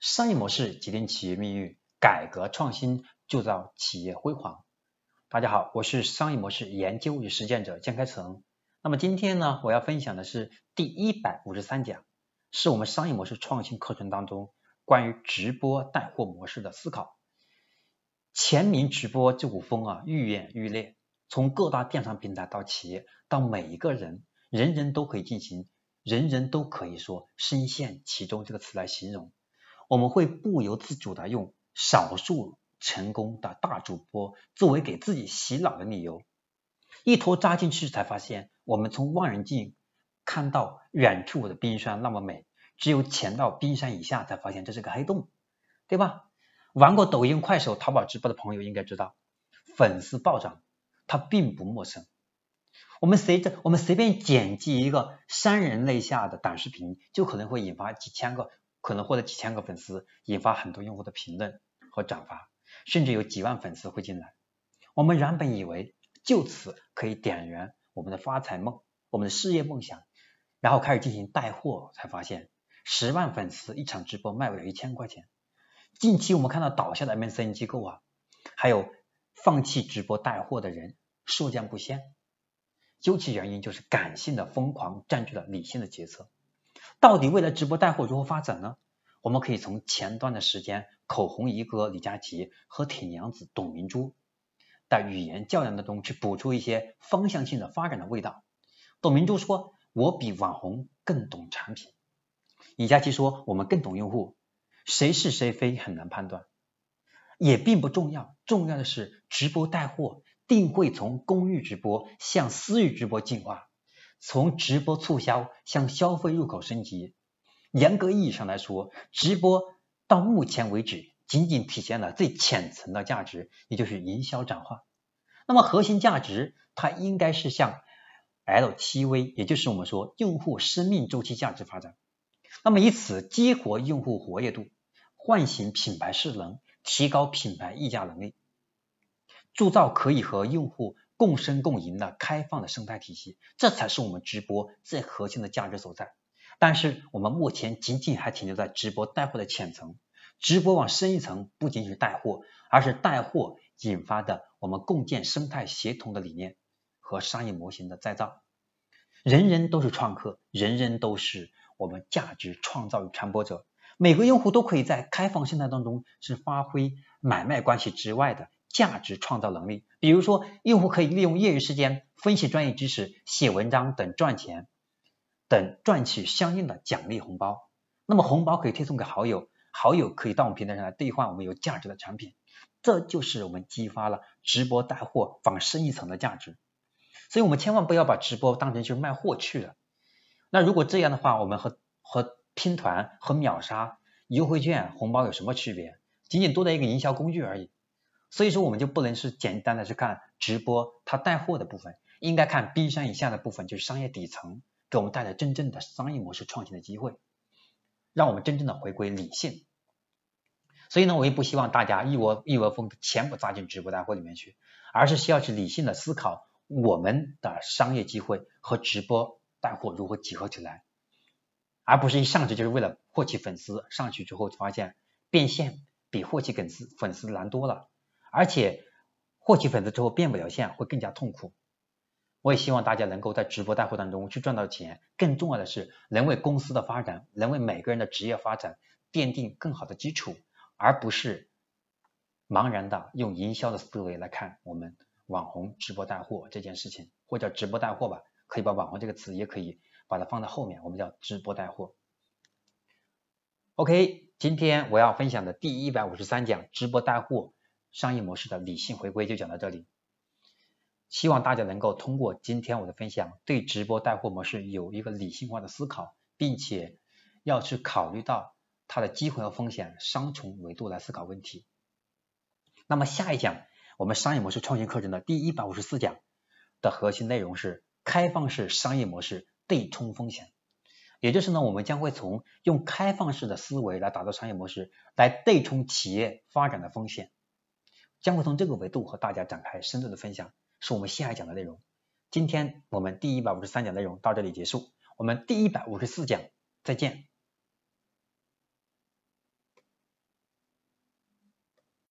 商业模式决定企业命运，改革创新铸造企业辉煌。大家好，我是商业模式研究与实践者江开成。那么今天呢，我要分享的是第一百五十三讲，是我们商业模式创新课程当中关于直播带货模式的思考。全民直播这股风啊，愈演愈烈，从各大电商平台到企业，到每一个人，人人都可以进行，人人都可以说深陷其中这个词来形容。我们会不由自主的用少数成功的大主播作为给自己洗脑的理由，一头扎进去才发现，我们从望远镜看到远处的冰山那么美，只有潜到冰山以下才发现这是个黑洞，对吧？玩过抖音、快手、淘宝直播的朋友应该知道，粉丝暴涨，它并不陌生。我们随着我们随便剪辑一个潸人泪下的短视频，就可能会引发几千个。可能获得几千个粉丝，引发很多用户的评论和转发，甚至有几万粉丝会进来。我们原本以为就此可以点燃我们的发财梦、我们的事业梦想，然后开始进行带货，才发现十万粉丝一场直播卖不了一千块钱。近期我们看到倒下的 MCN 机构啊，还有放弃直播带货的人数量不鲜，究其原因就是感性的疯狂占据了理性的决策。到底未来直播带货如何发展呢？我们可以从前段的时间，口红一哥李佳琦和铁娘子董明珠的语言较量当中去补出一些方向性的发展的味道。董明珠说：“我比网红更懂产品。”李佳琦说：“我们更懂用户。”谁是谁非很难判断，也并不重要。重要的是，直播带货定会从公域直播向私域直播进化。从直播促销向消费入口升级，严格意义上来说，直播到目前为止仅仅体现了最浅层的价值，也就是营销转化。那么核心价值，它应该是向 LTV，也就是我们说用户生命周期价值发展。那么以此激活用户活跃度，唤醒品牌势能，提高品牌溢价能力，铸造可以和用户。共生共赢的开放的生态体系，这才是我们直播最核心的价值所在。但是我们目前仅仅还停留在直播带货的浅层，直播往深一层不仅仅是带货，而是带货引发的我们共建生态协同的理念和商业模型的再造。人人都是创客，人人都是我们价值创造与传播者，每个用户都可以在开放生态当中是发挥买卖关系之外的。价值创造能力，比如说，用户可以利用业余时间分析专业知识、写文章等赚钱，等赚取相应的奖励红包。那么红包可以推送给好友，好友可以到我们平台上来兑换我们有价值的产品。这就是我们激发了直播带货往深一层的价值。所以我们千万不要把直播当成就是卖货去了。那如果这样的话，我们和和拼团和秒杀优惠券红包有什么区别？仅仅多的一个营销工具而已。所以说，我们就不能是简单的去看直播它带货的部分，应该看冰山以下的部分，就是商业底层给我们带来真正的商业模式创新的机会，让我们真正的回归理性。所以呢，我也不希望大家一窝一窝蜂全部扎进直播带货里面去，而是需要去理性的思考我们的商业机会和直播带货如何结合起来，而不是一上去就是为了获取粉丝，上去之后发现变现比获取粉丝粉丝难多了。而且获取粉丝之后变不了现，会更加痛苦。我也希望大家能够在直播带货当中去赚到钱，更重要的是能为公司的发展，能为每个人的职业发展奠定更好的基础，而不是茫然的用营销的思维来看我们网红直播带货这件事情，或者直播带货吧，可以把网红这个词也可以把它放在后面，我们叫直播带货。OK，今天我要分享的第一百五十三讲直播带货。商业模式的理性回归就讲到这里，希望大家能够通过今天我的分享，对直播带货模式有一个理性化的思考，并且要去考虑到它的机会和风险双重维度来思考问题。那么下一讲我们商业模式创新课程的第一百五十四讲的核心内容是开放式商业模式对冲风险，也就是呢，我们将会从用开放式的思维来打造商业模式，来对冲企业发展的风险。将会从这个维度和大家展开深度的分享，是我们下一讲的内容。今天我们第一百五十三讲内容到这里结束，我们第一百五十四讲再见。